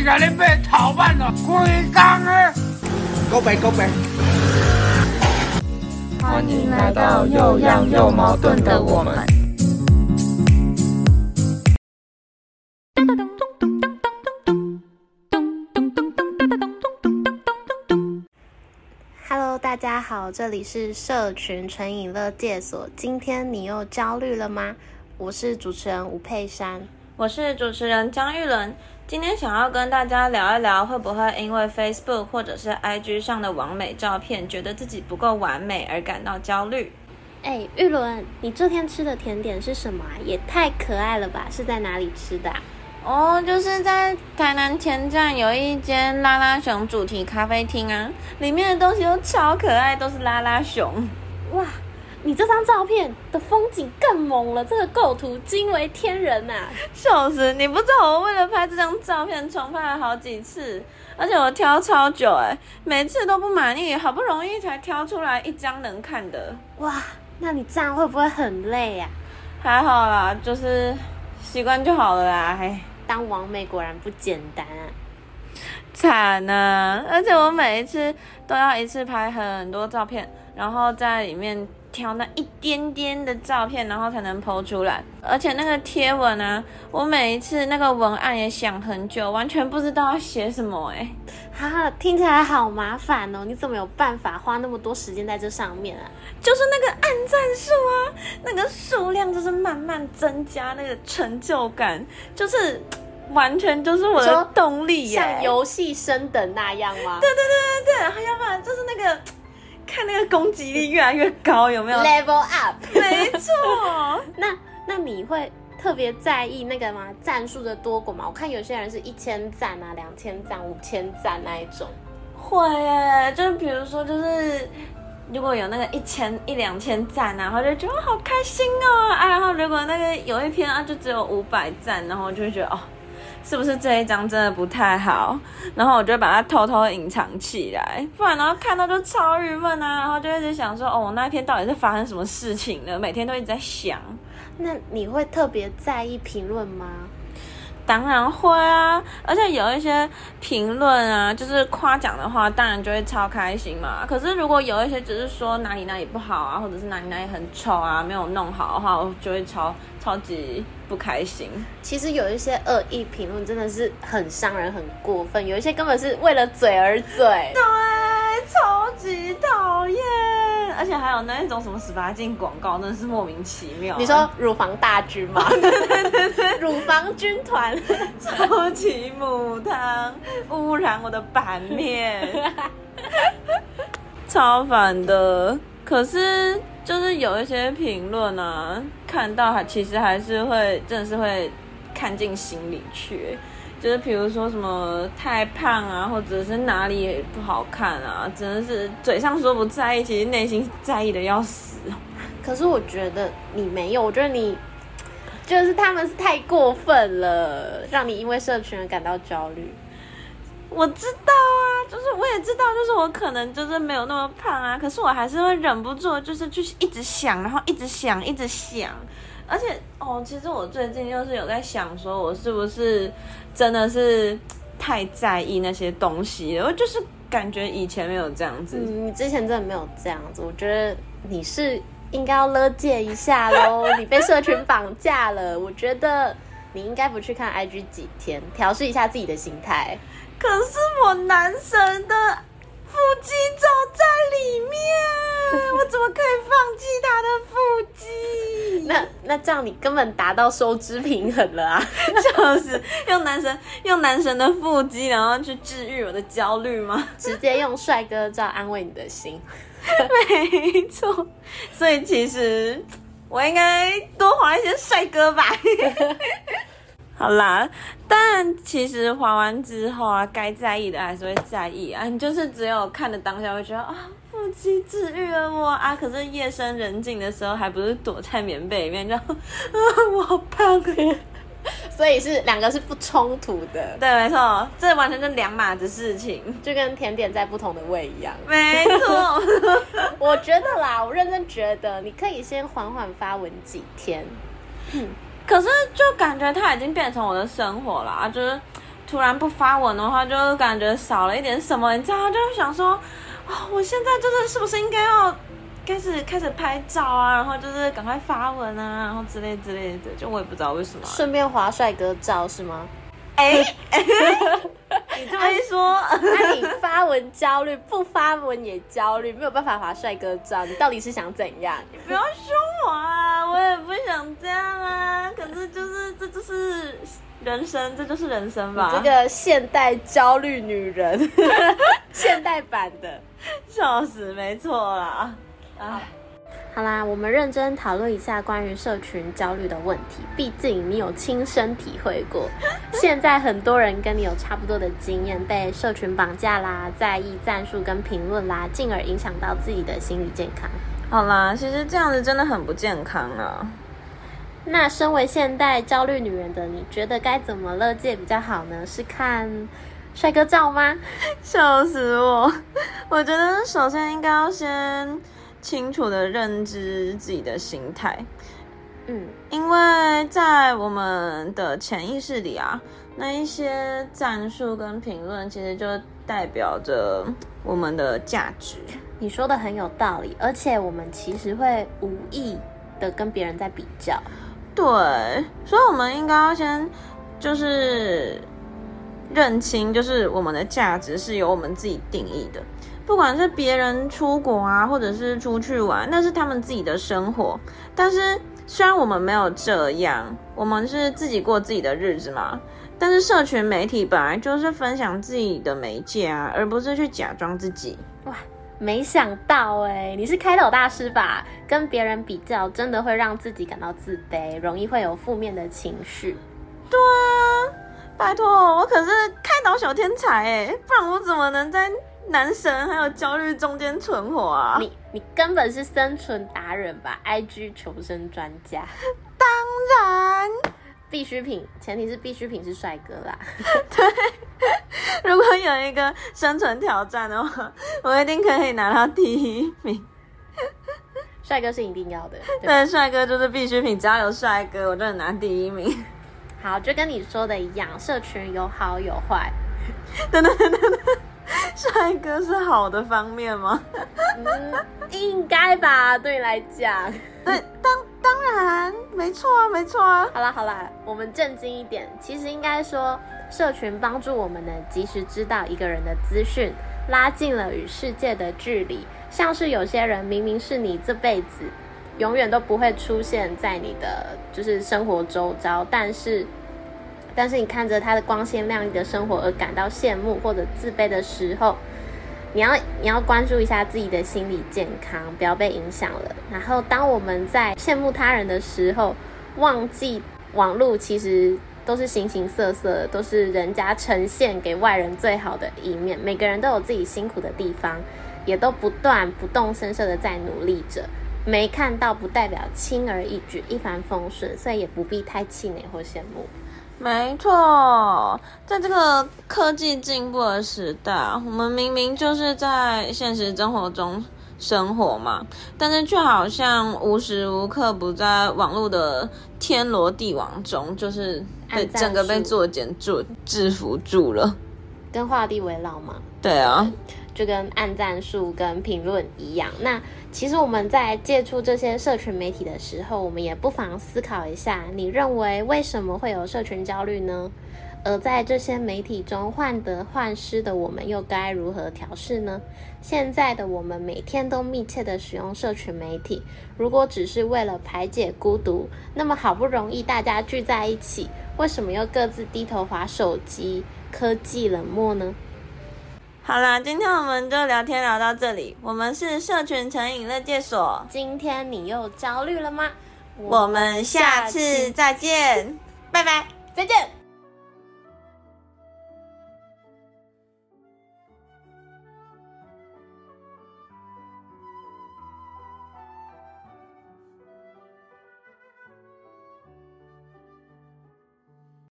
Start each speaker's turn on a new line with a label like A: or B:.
A: 你甲你买头版了，规工的。
B: 告白告白。
C: 欢迎来到又样又矛盾的我们。
D: Hello，大家好，这里是社群纯饮乐界所。今天你又焦虑了吗？我是主持人吴佩珊，
C: 我是主持人张玉伦。今天想要跟大家聊一聊，会不会因为 Facebook 或者是 IG 上的完美照片，觉得自己不够完美而感到焦虑？
D: 哎，玉伦，你这天吃的甜点是什么啊？也太可爱了吧！是在哪里吃的？
C: 哦，就是在台南前站有一间拉拉熊主题咖啡厅啊，里面的东西都超可爱，都是拉拉熊。
D: 哇，你这张照片的风景更猛了，这个构图惊为天人呐！
C: 笑死，你不知道我为了拍这张照片重拍了好几次，而且我挑超久哎，每次都不满意，好不容易才挑出来一张能看的。
D: 哇，那你这样会不会很累呀？
C: 还好啦，就是习惯就好了啦，嘿。
D: 当王美果然不简单啊，
C: 惨啊！而且我每一次都要一次拍很多照片，然后在里面挑那一点点的照片，然后才能 PO 出来。而且那个贴文啊，我每一次那个文案也想很久，完全不知道要写什么哎，
D: 哈，听起来好麻烦哦！你怎么有办法花那么多时间在这上面啊？
C: 就是那个按赞数啊，那个数量就是慢慢增加，那个成就感就是。完全就是我的动力，
D: 像游戏升等那样吗？
C: 对对对对对，还要不然就是那个看那个攻击力越来越高，有没有
D: ？Level up，
C: 没错。
D: 那那你会特别在意那个吗？赞数的多寡吗？我看有些人是一千赞啊，两千赞、五千赞那一种。
C: 会耶，就是比如说，就是如果有那个一千一两千赞啊，然后就觉得好开心哦啊。然后如果那个有一篇啊，就只有五百赞，然后就会觉得哦。是不是这一张真的不太好？然后我就把它偷偷隐藏起来，不然然后看到就超郁闷啊！然后就一直想说，哦，那天到底是发生什么事情了？每天都一直在想。
D: 那你会特别在意评论吗？
C: 当然会啊，而且有一些评论啊，就是夸奖的话，当然就会超开心嘛。可是如果有一些只是说哪里哪里不好啊，或者是哪里哪里很丑啊，没有弄好的话，我就会超超级不开心。
D: 其实有一些恶意评论真的是很伤人、很过分，有一些根本是为了嘴而嘴。
C: 对，超级讨厌。而且还有那一种什么十八禁广告，真的是莫名其妙。
D: 你说乳房大军吗？
C: 对对对对，
D: 乳房军团，
C: 超级母汤，污染我的版面，超烦的。可是就是有一些评论啊，看到还其实还是会，真的是会看进心里去。就是比如说什么太胖啊，或者是哪里不好看啊，真的是嘴上说不在意，其实内心在意的要死。
D: 可是我觉得你没有，我觉得你就是他们是太过分了，让你因为社群而感到焦虑。
C: 我知道啊，就是我也知道，就是我可能就是没有那么胖啊，可是我还是会忍不住，就是去一直想，然后一直想，一直想。而且哦，其实我最近就是有在想，说我是不是真的是太在意那些东西了？我就是感觉以前没有这样子。
D: 嗯，你之前真的没有这样子。我觉得你是应该要勒戒一下喽，你被社群绑架了。我觉得你应该不去看 IG 几天，调试一下自己的心态。
C: 可是我男神的。腹肌走在里面，我怎么可以放弃他的腹肌？
D: 那那这样你根本达到收支平衡了啊！
C: 就是用男神用男神的腹肌，然后去治愈我的焦虑吗？
D: 直接用帅哥照安慰你的心，
C: 没错。所以其实我应该多划一些帅哥吧。好啦，但其实滑完之后啊，该在意的还是会在意啊。你就是只有看的当下会觉得啊，腹肌治愈了我啊。可是夜深人静的时候，还不是躲在棉被里面，就啊，我好胖耶。
D: 所以是两个是不冲突的。
C: 对，没错，这完全是两码子事情，
D: 就跟甜点在不同的位一样。
C: 没错，
D: 我觉得啦，我认真觉得，你可以先缓缓发文几天。
C: 可是就感觉他已经变成我的生活了啊，就是突然不发文的话，就感觉少了一点什么，你知道吗？就会想说，啊、我现在就是是不是应该要开始开始拍照啊，然后就是赶快发文啊，然后之类之类的，就我也不知道为什么。
D: 顺便划帅哥照是吗？
C: 哎、你这么一说，
D: 那你发文焦虑，不发文也焦虑，没有办法划帅哥照，你到底是想怎样？
C: 你不要凶我啊！我也不想这样啊，可是就是这就是人生，这就是人生吧。
D: 这个现代焦虑女人，现代版的。
C: 笑死，没错啦。啊，
D: 好啦，我们认真讨论一下关于社群焦虑的问题。毕竟你有亲身体会过，现在很多人跟你有差不多的经验，被社群绑架啦，在意战术跟评论啦，进而影响到自己的心理健康。
C: 好啦，其实这样子真的很不健康啊。
D: 那身为现代焦虑女人的你，觉得该怎么乐界比较好呢？是看帅哥照吗？
C: 笑死我！我觉得首先应该要先清楚的认知自己的心态，
D: 嗯，
C: 因为在我们的潜意识里啊，那一些战术跟评论其实就代表着我们的价值。
D: 你说的很有道理，而且我们其实会无意的跟别人在比较。
C: 对，所以我们应该要先就是认清，就是我们的价值是由我们自己定义的。不管是别人出国啊，或者是出去玩，那是他们自己的生活。但是虽然我们没有这样，我们是自己过自己的日子嘛。但是社群媒体本来就是分享自己的媒介啊，而不是去假装自己。
D: 哇，没想到哎，你是开导大师吧？跟别人比较，真的会让自己感到自卑，容易会有负面的情绪。
C: 对啊，拜托，我可是开导小天才哎，不然我怎么能在男神还有焦虑中间存活啊？
D: 你你根本是生存达人吧？IG 求生专家，
C: 当然，
D: 必需品，前提是必需品是帅哥啦。
C: 对如果有一个生存挑战的话，我一定可以拿到第一名。
D: 帅哥是一定要的。对吧
C: 对，帅哥就是必需品，只要有帅哥，我就能拿第一名。
D: 好，就跟你说的一样，社群有好有坏。
C: 等等等等等，帅哥是好的方面吗？
D: 嗯，应该吧，对你来讲。
C: 对，当当然，没错啊，没错啊。
D: 好啦好啦，我们正经一点。其实应该说，社群帮助我们能及时知道一个人的资讯，拉近了与世界的距离。像是有些人明明是你这辈子永远都不会出现在你的就是生活周遭，但是但是你看着他的光鲜亮丽的生活而感到羡慕或者自卑的时候，你要你要关注一下自己的心理健康，不要被影响了。然后，当我们在羡慕他人的时候，忘记网络其实都是形形色色，都是人家呈现给外人最好的一面。每个人都有自己辛苦的地方，也都不断不动声色的在努力着。没看到不代表轻而易举、一帆风顺，所以也不必太气馁或羡慕。
C: 没错，在这个科技进步的时代，我们明明就是在现实生活中生活嘛，但是却好像无时无刻不在网络的天罗地网中，就是被整个被
D: 术
C: 作茧住制服住了。
D: 跟画地为牢嘛。
C: 对啊，
D: 就跟按赞数跟评论一样。那其实我们在接触这些社群媒体的时候，我们也不妨思考一下，你认为为什么会有社群焦虑呢？而在这些媒体中患得患失的我们，又该如何调试呢？现在的我们每天都密切的使用社群媒体，如果只是为了排解孤独，那么好不容易大家聚在一起，为什么又各自低头划手机，科技冷漠呢？
C: 好啦，今天我们就聊天聊到这里。我们是社群成瘾乐界所，
D: 今天你又焦虑了吗？
C: 我们下次再见，拜拜。
D: 再见。